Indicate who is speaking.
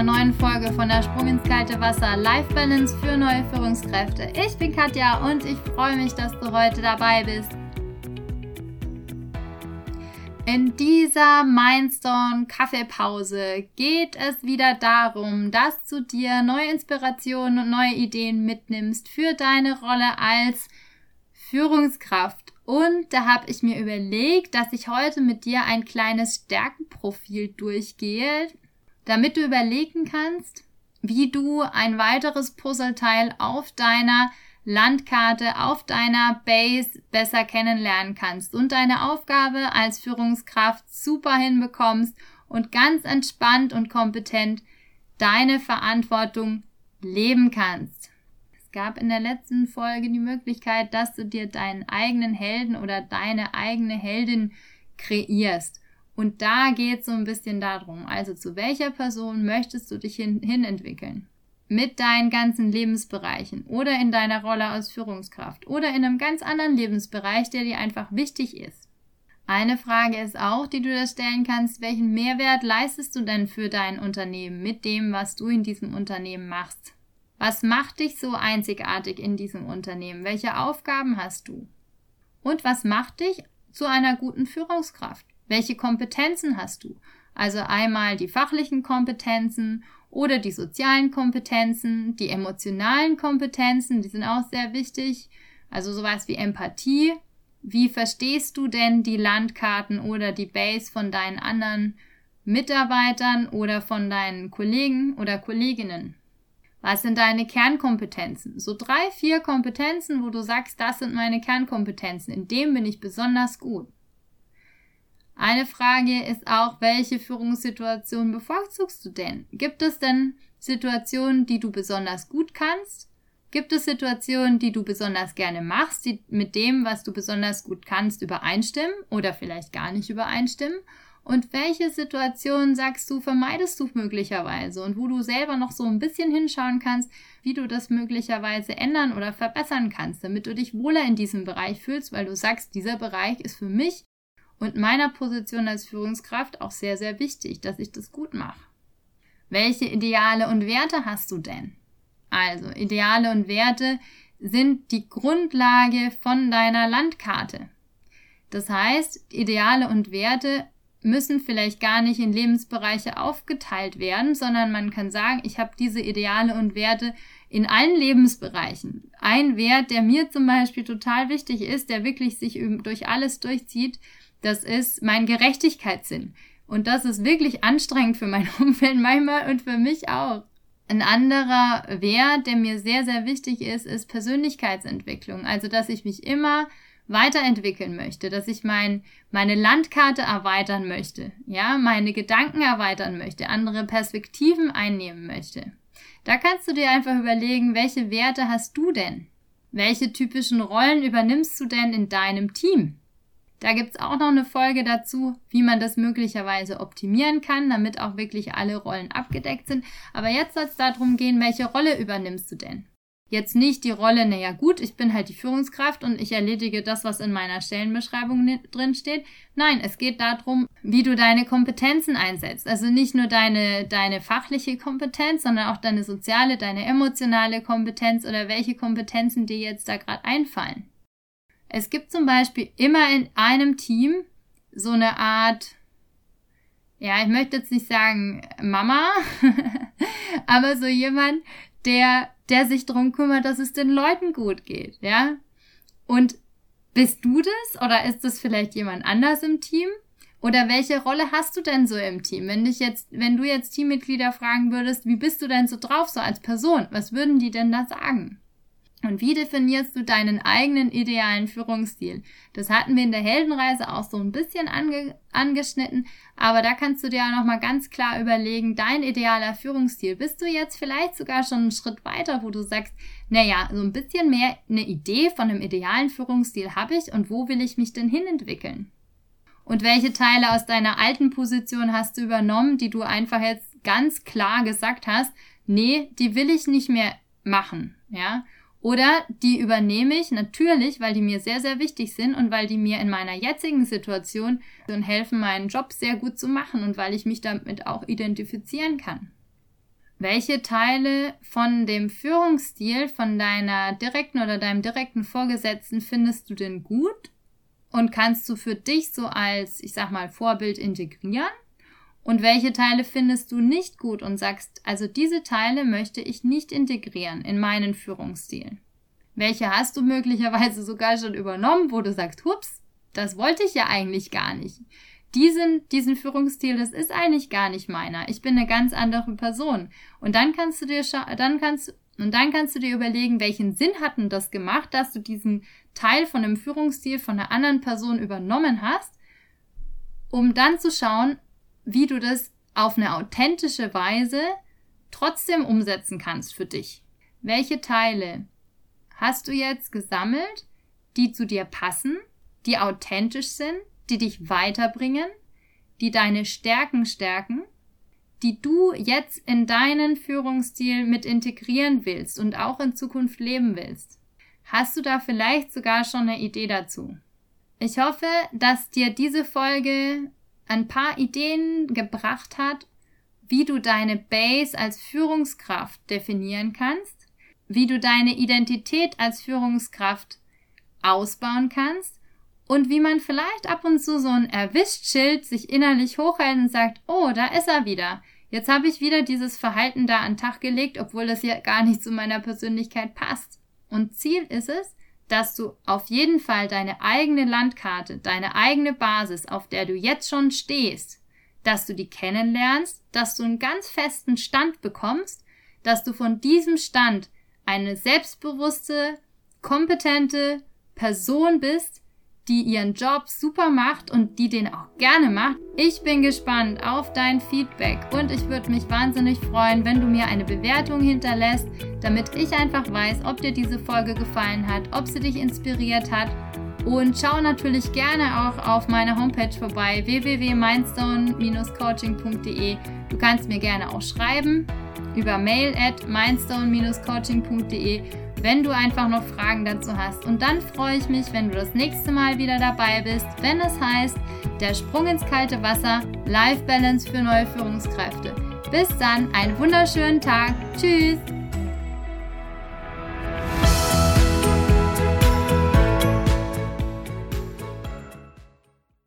Speaker 1: einer neuen Folge von der Sprung ins kalte Wasser Life Balance für neue Führungskräfte. Ich bin Katja und ich freue mich, dass du heute dabei bist. In dieser Mindstone Kaffeepause geht es wieder darum, dass du dir neue Inspirationen und neue Ideen mitnimmst für deine Rolle als Führungskraft. Und da habe ich mir überlegt, dass ich heute mit dir ein kleines Stärkenprofil durchgehe, damit du überlegen kannst, wie du ein weiteres Puzzleteil auf deiner Landkarte, auf deiner Base besser kennenlernen kannst und deine Aufgabe als Führungskraft super hinbekommst und ganz entspannt und kompetent deine Verantwortung leben kannst. Es gab in der letzten Folge die Möglichkeit, dass du dir deinen eigenen Helden oder deine eigene Heldin kreierst. Und da geht es so ein bisschen darum, also zu welcher Person möchtest du dich hin, hin entwickeln? Mit deinen ganzen Lebensbereichen oder in deiner Rolle als Führungskraft oder in einem ganz anderen Lebensbereich, der dir einfach wichtig ist. Eine Frage ist auch, die du dir stellen kannst, welchen Mehrwert leistest du denn für dein Unternehmen mit dem, was du in diesem Unternehmen machst? Was macht dich so einzigartig in diesem Unternehmen? Welche Aufgaben hast du? Und was macht dich zu einer guten Führungskraft? Welche Kompetenzen hast du? Also einmal die fachlichen Kompetenzen oder die sozialen Kompetenzen, die emotionalen Kompetenzen, die sind auch sehr wichtig. Also sowas wie Empathie. Wie verstehst du denn die Landkarten oder die Base von deinen anderen Mitarbeitern oder von deinen Kollegen oder Kolleginnen? Was sind deine Kernkompetenzen? So drei, vier Kompetenzen, wo du sagst, das sind meine Kernkompetenzen. In dem bin ich besonders gut. Eine Frage ist auch, welche Führungssituation bevorzugst du denn? Gibt es denn Situationen, die du besonders gut kannst? Gibt es Situationen, die du besonders gerne machst, die mit dem, was du besonders gut kannst, übereinstimmen oder vielleicht gar nicht übereinstimmen? Und welche Situationen sagst du, vermeidest du möglicherweise und wo du selber noch so ein bisschen hinschauen kannst, wie du das möglicherweise ändern oder verbessern kannst, damit du dich wohler in diesem Bereich fühlst, weil du sagst, dieser Bereich ist für mich und meiner Position als Führungskraft auch sehr, sehr wichtig, dass ich das gut mache. Welche Ideale und Werte hast du denn? Also, Ideale und Werte sind die Grundlage von deiner Landkarte. Das heißt, Ideale und Werte müssen vielleicht gar nicht in Lebensbereiche aufgeteilt werden, sondern man kann sagen, ich habe diese Ideale und Werte in allen Lebensbereichen. Ein Wert, der mir zum Beispiel total wichtig ist, der wirklich sich durch alles durchzieht, das ist mein Gerechtigkeitssinn. Und das ist wirklich anstrengend für mein Umfeld manchmal und für mich auch. Ein anderer Wert, der mir sehr, sehr wichtig ist, ist Persönlichkeitsentwicklung. Also, dass ich mich immer weiterentwickeln möchte, dass ich mein, meine Landkarte erweitern möchte, ja, meine Gedanken erweitern möchte, andere Perspektiven einnehmen möchte. Da kannst du dir einfach überlegen, welche Werte hast du denn? Welche typischen Rollen übernimmst du denn in deinem Team? Da gibt's auch noch eine Folge dazu, wie man das möglicherweise optimieren kann, damit auch wirklich alle Rollen abgedeckt sind. Aber jetzt soll es darum gehen, welche Rolle übernimmst du denn? Jetzt nicht die Rolle, naja gut, ich bin halt die Führungskraft und ich erledige das, was in meiner Stellenbeschreibung drin steht. Nein, es geht darum, wie du deine Kompetenzen einsetzt. Also nicht nur deine, deine fachliche Kompetenz, sondern auch deine soziale, deine emotionale Kompetenz oder welche Kompetenzen dir jetzt da gerade einfallen. Es gibt zum Beispiel immer in einem Team so eine Art, ja, ich möchte jetzt nicht sagen Mama, aber so jemand, der, der sich darum kümmert, dass es den Leuten gut geht, ja. Und bist du das oder ist das vielleicht jemand anders im Team? Oder welche Rolle hast du denn so im Team? Wenn dich jetzt, wenn du jetzt Teammitglieder fragen würdest, wie bist du denn so drauf, so als Person? Was würden die denn da sagen? Und wie definierst du deinen eigenen idealen Führungsstil? Das hatten wir in der Heldenreise auch so ein bisschen ange angeschnitten, aber da kannst du dir auch nochmal ganz klar überlegen, dein idealer Führungsstil. Bist du jetzt vielleicht sogar schon einen Schritt weiter, wo du sagst, naja, so ein bisschen mehr eine Idee von einem idealen Führungsstil habe ich und wo will ich mich denn hinentwickeln? Und welche Teile aus deiner alten Position hast du übernommen, die du einfach jetzt ganz klar gesagt hast, nee, die will ich nicht mehr machen, ja? Oder die übernehme ich natürlich, weil die mir sehr, sehr wichtig sind und weil die mir in meiner jetzigen Situation helfen, meinen Job sehr gut zu machen und weil ich mich damit auch identifizieren kann. welche Teile von dem Führungsstil von deiner direkten oder deinem direkten Vorgesetzten findest du denn gut und kannst du für dich so als, ich sag mal, Vorbild integrieren? Und welche Teile findest du nicht gut und sagst, also diese Teile möchte ich nicht integrieren in meinen Führungsstil? Welche hast du möglicherweise sogar schon übernommen, wo du sagst, hups, das wollte ich ja eigentlich gar nicht diesen, diesen Führungsstil, das ist eigentlich gar nicht meiner. Ich bin eine ganz andere Person. Und dann kannst du dir, dann kannst, und dann kannst du dir überlegen, welchen Sinn hat denn das gemacht, dass du diesen Teil von einem Führungsstil von einer anderen Person übernommen hast, um dann zu schauen, wie du das auf eine authentische Weise trotzdem umsetzen kannst für dich. Welche Teile hast du jetzt gesammelt, die zu dir passen, die authentisch sind, die dich weiterbringen, die deine Stärken stärken, die du jetzt in deinen Führungsstil mit integrieren willst und auch in Zukunft leben willst. Hast du da vielleicht sogar schon eine Idee dazu? Ich hoffe, dass dir diese Folge ein paar Ideen gebracht hat, wie du deine Base als Führungskraft definieren kannst, wie du deine Identität als Führungskraft ausbauen kannst und wie man vielleicht ab und zu so ein Erwischt-Schild sich innerlich hochhält und sagt, oh, da ist er wieder. Jetzt habe ich wieder dieses Verhalten da an den Tag gelegt, obwohl das ja gar nicht zu meiner Persönlichkeit passt. Und Ziel ist es, dass du auf jeden Fall deine eigene Landkarte, deine eigene Basis, auf der du jetzt schon stehst, dass du die kennenlernst, dass du einen ganz festen Stand bekommst, dass du von diesem Stand eine selbstbewusste, kompetente Person bist, die ihren Job super macht und die den auch gerne macht. Ich bin gespannt auf dein Feedback und ich würde mich wahnsinnig freuen, wenn du mir eine Bewertung hinterlässt, damit ich einfach weiß, ob dir diese Folge gefallen hat, ob sie dich inspiriert hat. Und schau natürlich gerne auch auf meiner Homepage vorbei www.mindstone-coaching.de. Du kannst mir gerne auch schreiben über mail at mindstone-coaching.de wenn du einfach noch Fragen dazu hast. Und dann freue ich mich, wenn du das nächste Mal wieder dabei bist, wenn es heißt, der Sprung ins kalte Wasser, Life Balance für neue Führungskräfte. Bis dann, einen wunderschönen Tag. Tschüss!